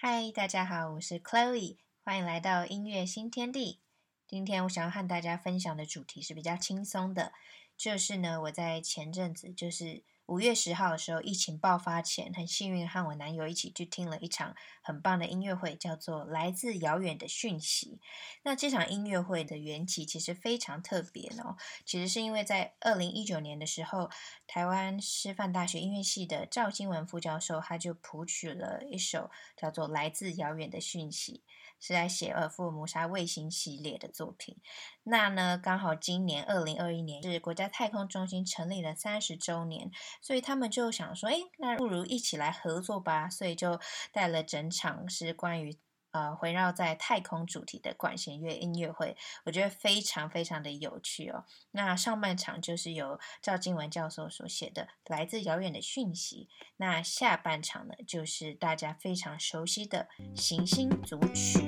嗨，大家好，我是 Chloe，欢迎来到音乐新天地。今天我想要和大家分享的主题是比较轻松的，就是呢，我在前阵子就是。五月十号的时候，疫情爆发前，很幸运和我男友一起去听了一场很棒的音乐会，叫做《来自遥远的讯息》。那这场音乐会的缘起其实非常特别哦，其实是因为在二零一九年的时候，台湾师范大学音乐系的赵金文副教授他就谱曲了一首叫做《来自遥远的讯息》。是在写呃福尔摩沙卫星系列的作品。那呢，刚好今年二零二一年是国家太空中心成立了三十周年，所以他们就想说，哎，那不如一起来合作吧。所以就带了整场是关于。呃，围绕在太空主题的管弦乐音乐会，我觉得非常非常的有趣哦。那上半场就是由赵金文教授所写的《来自遥远的讯息》，那下半场呢，就是大家非常熟悉的《行星组曲》。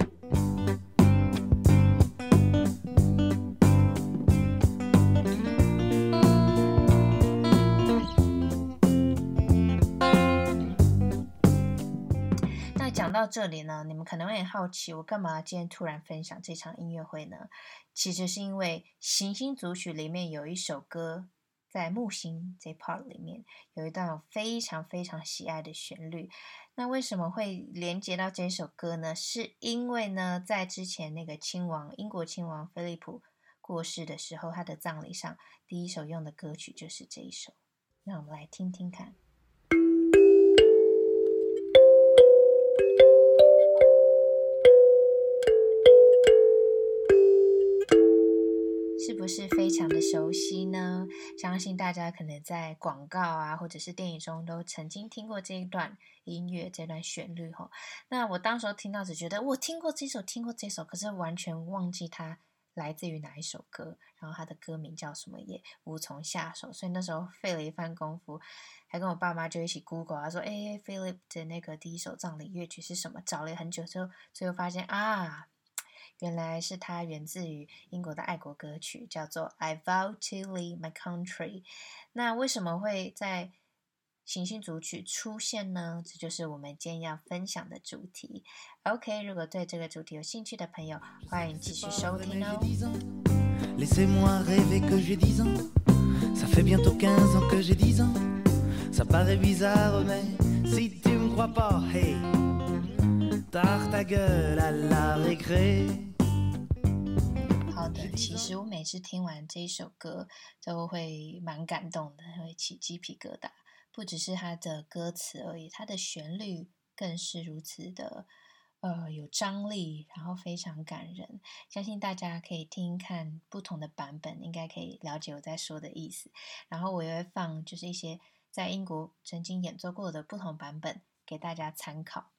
到这里呢，你们可能会很好奇，我干嘛今天突然分享这场音乐会呢？其实是因为《行星组曲》里面有一首歌，在木星这 part 里面有一段我非常非常喜爱的旋律。那为什么会连接到这首歌呢？是因为呢，在之前那个亲王，英国亲王菲利普过世的时候，他的葬礼上第一首用的歌曲就是这一首。那我们来听听看。是不是非常的熟悉呢？相信大家可能在广告啊，或者是电影中都曾经听过这一段音乐、这段旋律哈。那我当时候听到只觉得我听过这首，听过这首，可是完全忘记它来自于哪一首歌，然后它的歌名叫什么也无从下手。所以那时候费了一番功夫，还跟我爸妈就一起 Google 啊，说：“哎，Philip 的那个第一首葬礼乐曲是什么？”找了很久之后，最后发现啊。原来是它源自于英国的爱国歌曲，叫做《I Vow to Leave My Country》。那为什么会在行星组曲出现呢？这就是我们今天要分享的主题。OK，如果对这个主题有兴趣的朋友，欢迎继续收听哦。的，其实我每次听完这一首歌，都会蛮感动的，会起鸡皮疙瘩。不只是它的歌词而已，它的旋律更是如此的，呃，有张力，然后非常感人。相信大家可以听看不同的版本，应该可以了解我在说的意思。然后我也会放，就是一些在英国曾经演奏过的不同版本给大家参考。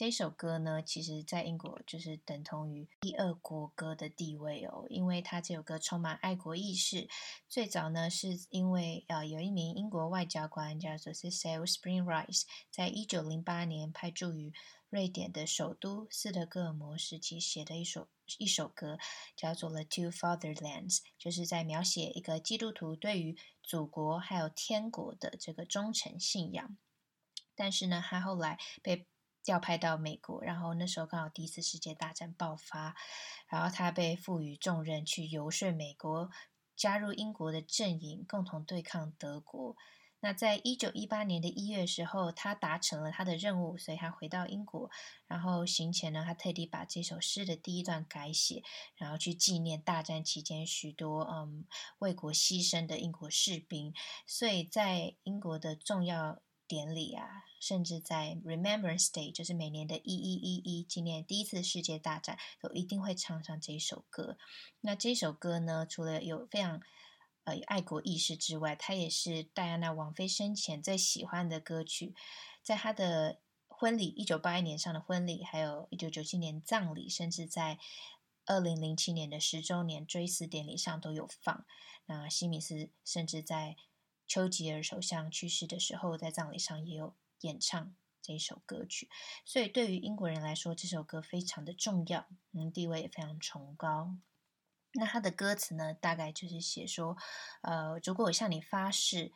这首歌呢，其实在英国就是等同于第二国歌的地位哦，因为它这首歌充满爱国意识。最早呢，是因为呃有一名英国外交官叫做 Cecil Spring Rice，在一九零八年派驻于瑞典的首都斯德哥尔摩时期写的一首一首歌，叫做《The Two Fatherlands》，就是在描写一个基督徒对于祖国还有天国的这个忠诚信仰。但是呢，他后来被调派到美国，然后那时候刚好第一次世界大战爆发，然后他被赋予重任去游说美国加入英国的阵营，共同对抗德国。那在一九一八年的一月时候，他达成了他的任务，所以他回到英国。然后行前呢，他特地把这首诗的第一段改写，然后去纪念大战期间许多嗯为国牺牲的英国士兵。所以在英国的重要典礼啊，甚至在 Remembrance Day，就是每年的一一一一纪念第一次世界大战，都一定会唱上这首歌。那这首歌呢，除了有非常呃爱国意识之外，它也是戴安娜王妃生前最喜欢的歌曲。在她的婚礼，一九八一年上的婚礼，还有一九九七年葬礼，甚至在二零零七年的十周年追思典礼上都有放。那西敏寺甚至在丘吉尔首相去世的时候，在葬礼上也有演唱这首歌曲，所以对于英国人来说，这首歌非常的重要，嗯，地位也非常崇高。那他的歌词呢，大概就是写说，呃，如果我向你发誓，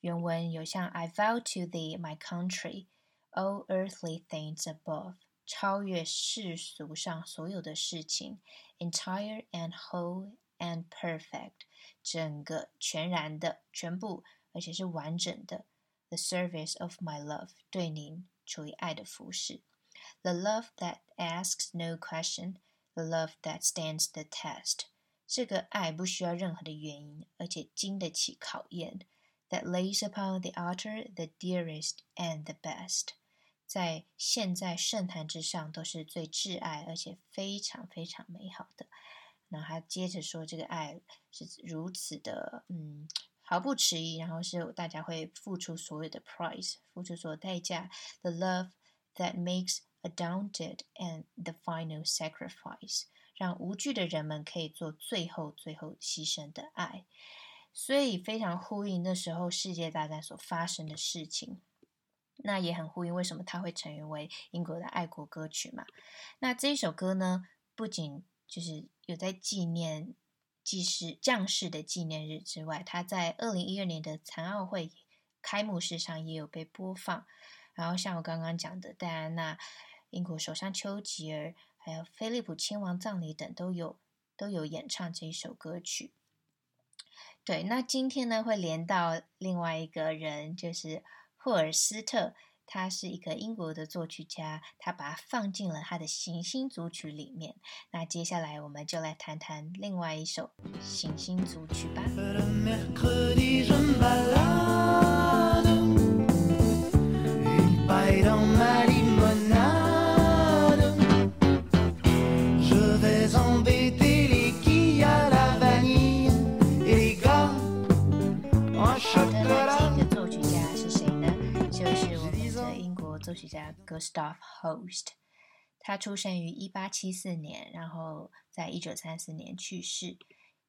原文有像 I vow to thee my country, all earthly things above, 超越世俗上所有的事情，entire and whole and perfect，整个全然的全部，而且是完整的。The service of my love，对您出于爱的服侍。The love that asks no question，the love that stands the test。这个爱不需要任何的原因，而且经得起考验。That lays upon the altar the dearest and the best。在献在圣坛之上都是最挚爱，而且非常非常美好的。 那他接着说，这个爱是如此的，嗯，毫不迟疑，然后是大家会付出所有的 price，付出所有代价。The love that makes a daunted and the final sacrifice，让无惧的人们可以做最后最后牺牲的爱，所以非常呼应那时候世界大战所发生的事情。那也很呼应为什么它会成为英国的爱国歌曲嘛？那这一首歌呢，不仅就是有在纪念祭士将士的纪念日之外，他在二零一二年的残奥会开幕式上也有被播放。然后像我刚刚讲的，戴安娜、英国首相丘吉尔，还有菲利普亲王葬礼等，都有都有演唱这一首歌曲。对，那今天呢，会连到另外一个人，就是。霍尔斯特，他是一个英国的作曲家，他把它放进了他的行星组曲里面。那接下来我们就来谈谈另外一首行星组曲吧。作曲家 Gustav Holst，他出生于一八七四年，然后在一九三四年去世。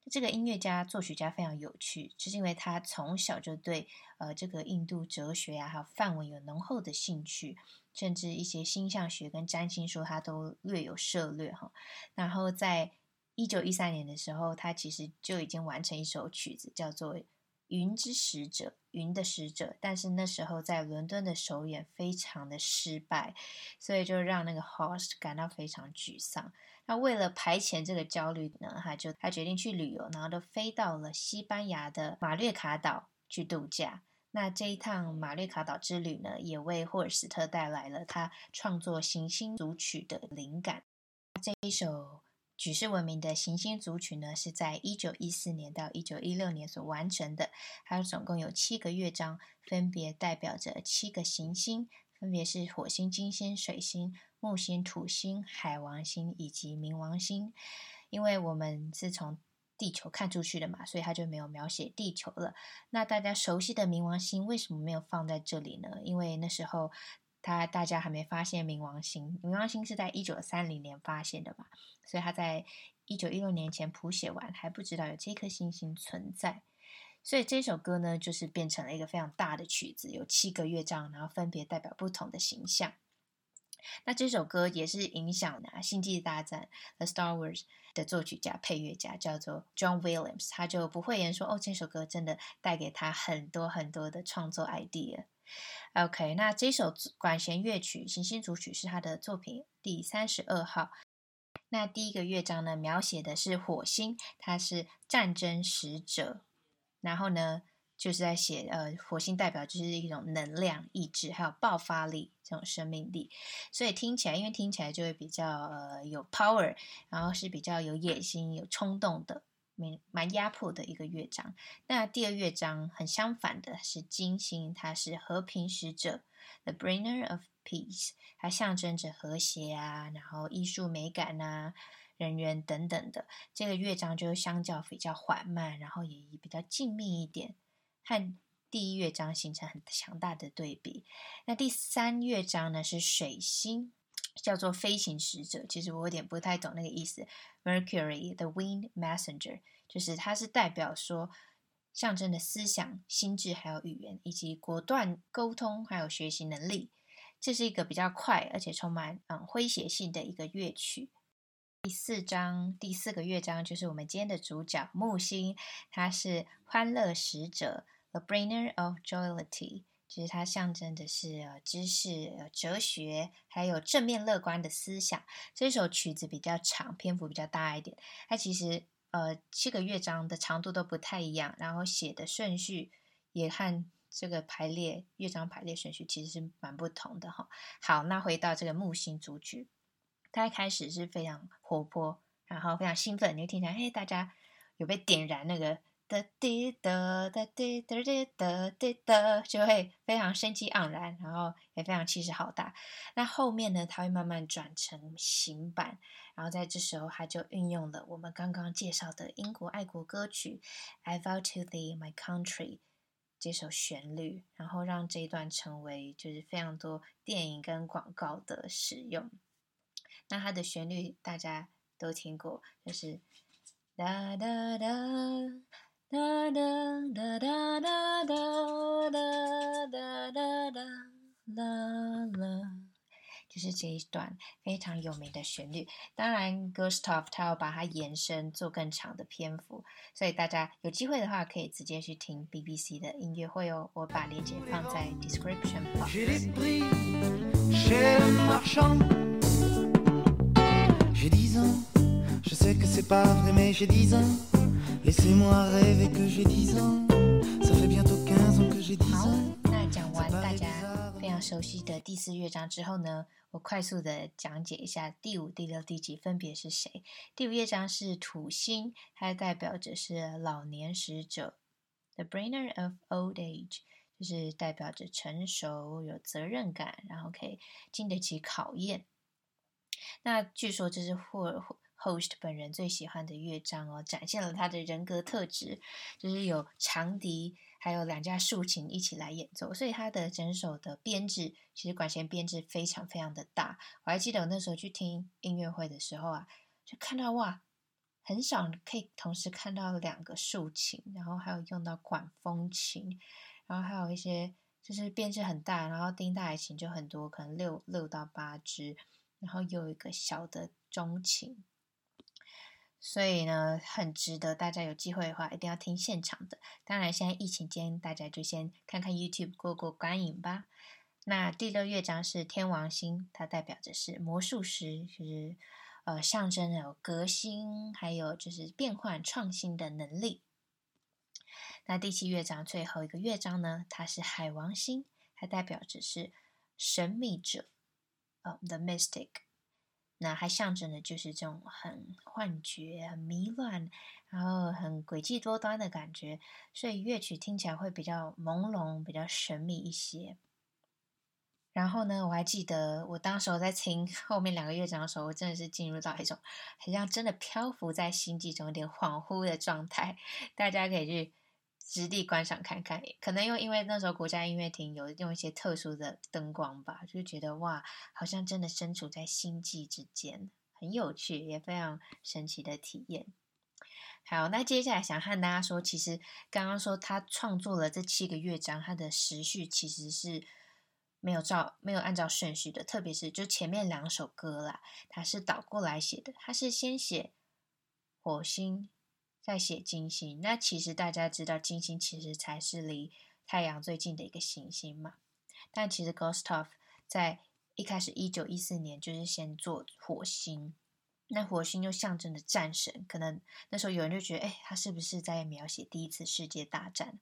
这个音乐家、作曲家非常有趣，就是因为他从小就对呃这个印度哲学啊，还有梵文有浓厚的兴趣，甚至一些星象学跟占星术他都略有涉略哈。然后在一九一三年的时候，他其实就已经完成一首曲子，叫做。云之使者，云的使者，但是那时候在伦敦的首演非常的失败，所以就让那个 host 感到非常沮丧。那为了排遣这个焦虑呢，他就他决定去旅游，然后都飞到了西班牙的马略卡岛去度假。那这一趟马略卡岛之旅呢，也为霍尔斯特带来了他创作行星组曲的灵感。这一首。举世闻名的行星组曲呢，是在一九一四年到一九一六年所完成的。它总共有七个乐章，分别代表着七个行星，分别是火星、金星、水星、木星、土星、海王星以及冥王星。因为我们是从地球看出去的嘛，所以它就没有描写地球了。那大家熟悉的冥王星为什么没有放在这里呢？因为那时候。他大家还没发现冥王星，冥王星是在一九三零年发现的吧，所以他在一九一六年前谱写完，还不知道有这颗星星存在，所以这首歌呢，就是变成了一个非常大的曲子，有七个乐章，然后分别代表不同的形象。那这首歌也是影响了《星际大战》The Star Wars 的作曲家、配乐家，叫做 John Williams，他就不讳言说，哦，这首歌真的带给他很多很多的创作 idea。OK，那这首管弦乐曲《行星组曲》是他的作品第三十二号。那第一个乐章呢，描写的是火星，它是战争使者。然后呢，就是在写呃，火星代表就是一种能量、意志，还有爆发力这种生命力。所以听起来，因为听起来就会比较呃有 power，然后是比较有野心、有冲动的。蛮压迫的一个乐章。那第二乐章很相反的是金星，它是和平使者，the bringer of peace，它象征着和谐啊，然后艺术美感啊，人缘等等的。这个乐章就相较比较缓慢，然后也比较静谧一点，和第一乐章形成很强大的对比。那第三乐章呢是水星。叫做飞行使者，其实我有点不太懂那个意思。Mercury, the Wind Messenger，就是它是代表说象征的思想、心智还有语言，以及果断沟通还有学习能力。这是一个比较快而且充满嗯诙谐性的一个乐曲。第四章第四个乐章就是我们今天的主角木星，它是欢乐使者，the bringer of Joality。就是它象征的是呃知识、呃哲学，还有正面乐观的思想。这首曲子比较长，篇幅比较大一点。它其实呃七个乐章的长度都不太一样，然后写的顺序也和这个排列乐章排列顺序其实是蛮不同的哈。好，那回到这个木星组曲，它一开始是非常活泼，然后非常兴奋，你会听起来，嘿，大家有被点燃那个。哒滴哒哒滴哒滴哒滴哒，就会非常生机盎然，然后也非常气势浩大。那后面呢，它会慢慢转成行板，然后在这时候，它就运用了我们刚刚介绍的英国爱国歌曲《I Vow to Thee, My Country》这首旋律，然后让这一段成为就是非常多电影跟广告的使用。那它的旋律大家都听过，就是哒哒哒。哒哒哒哒哒哒哒哒哒哒啦啦，就是这一段非常有名的旋律。当然，Gustav 他要把它延伸做更长的篇幅，所以大家有机会的话可以直接去听 BBC 的音乐会哦。我把链接放在 description 旁。好，那讲完大家非常熟悉的第四乐章之后呢，我快速的讲解一下第五、第六、第几分别是谁。第五乐章是土星，它代表着是老年使者，The Bringer of Old Age，就是代表着成熟、有责任感，然后可以经得起考验。那据说这是霍。Host 本人最喜欢的乐章哦，展现了他的人格特质，就是有长笛，还有两架竖琴一起来演奏，所以他的整首的编制，其实管弦编制非常非常的大。我还记得我那时候去听音乐会的时候啊，就看到哇，很少可以同时看到两个竖琴，然后还有用到管风琴，然后还有一些就是编制很大，然后丁大提琴就很多，可能六六到八支，然后又有一个小的中琴。所以呢，很值得大家有机会的话，一定要听现场的。当然，现在疫情间，大家就先看看 YouTube 过过观瘾吧。那第六乐章是天王星，它代表着是魔术师，就是呃象征有革新，还有就是变换创新的能力。那第七乐章最后一个乐章呢，它是海王星，它代表着是神秘者，呃，The Mystic。那还象征的就是这种很幻觉、很迷乱，然后很诡计多端的感觉，所以乐曲听起来会比较朦胧、比较神秘一些。然后呢，我还记得我当时我在听后面两个乐章的时候，我真的是进入到一种好像真的漂浮在星际中，有点恍惚的状态。大家可以去。实地观赏看看，可能又因为那时候国家音乐厅有用一些特殊的灯光吧，就觉得哇，好像真的身处在星际之间，很有趣，也非常神奇的体验。好，那接下来想和大家说，其实刚刚说他创作了这七个乐章，他的时序其实是没有照没有按照顺序的，特别是就前面两首歌啦，他是倒过来写的，他是先写火星。在写金星，那其实大家知道，金星其实才是离太阳最近的一个行星嘛。但其实 Gustav 在一开始一九一四年就是先做火星，那火星又象征着战神，可能那时候有人就觉得，哎，他是不是在描写第一次世界大战？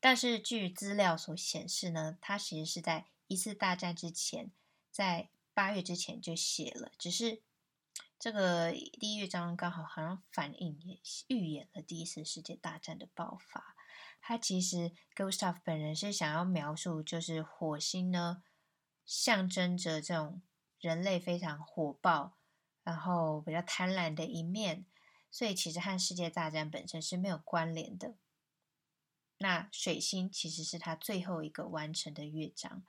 但是据资料所显示呢，他其实是在一次大战之前，在八月之前就写了，只是。这个第一乐章刚好好像反映也预演了第一次世界大战的爆发。他其实 Gustav 本人是想要描述，就是火星呢，象征着这种人类非常火爆，然后比较贪婪的一面，所以其实和世界大战本身是没有关联的。那水星其实是他最后一个完成的乐章。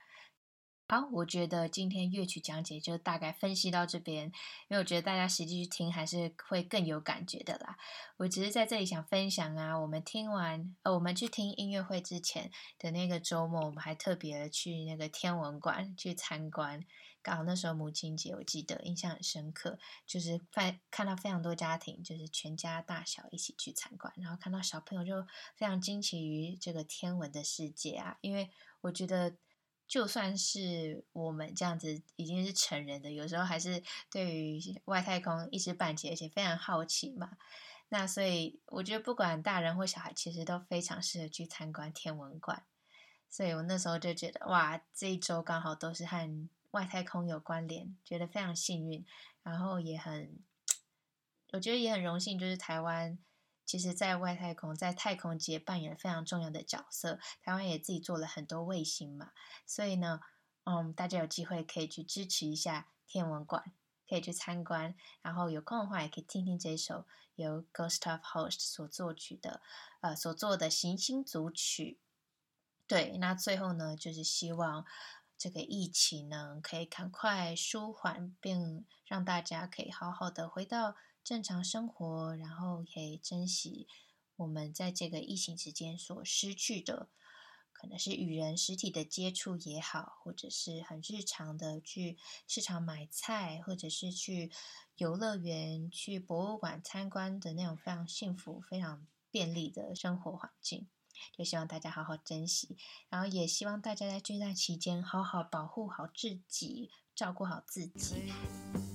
好，我觉得今天乐曲讲解就大概分析到这边，因为我觉得大家实际去听还是会更有感觉的啦。我只是在这里想分享啊，我们听完呃，我们去听音乐会之前的那个周末，我们还特别去那个天文馆去参观，刚好那时候母亲节，我记得印象很深刻，就是看看到非常多家庭，就是全家大小一起去参观，然后看到小朋友就非常惊奇于这个天文的世界啊，因为我觉得。就算是我们这样子已经是成人的，有时候还是对于外太空一知半解，而且非常好奇嘛。那所以我觉得不管大人或小孩，其实都非常适合去参观天文馆。所以我那时候就觉得，哇，这一周刚好都是和外太空有关联，觉得非常幸运，然后也很，我觉得也很荣幸，就是台湾。其实，在外太空，在太空界扮演非常重要的角色。台湾也自己做了很多卫星嘛，所以呢，嗯，大家有机会可以去支持一下天文馆，可以去参观。然后有空的话，也可以听听这首由 Gustav Holst 所作曲的，呃，所做的行星组曲。对，那最后呢，就是希望这个疫情呢，可以赶快舒缓，并让大家可以好好的回到。正常生活，然后可以珍惜我们在这个疫情期间所失去的，可能是与人实体的接触也好，或者是很日常的去市场买菜，或者是去游乐园、去博物馆参观的那种非常幸福、非常便利的生活环境。就希望大家好好珍惜，然后也希望大家在这段期间好好保护好自己。照顾好自己。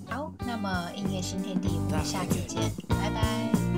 好，那么音乐新天地，我们下次见，拜拜。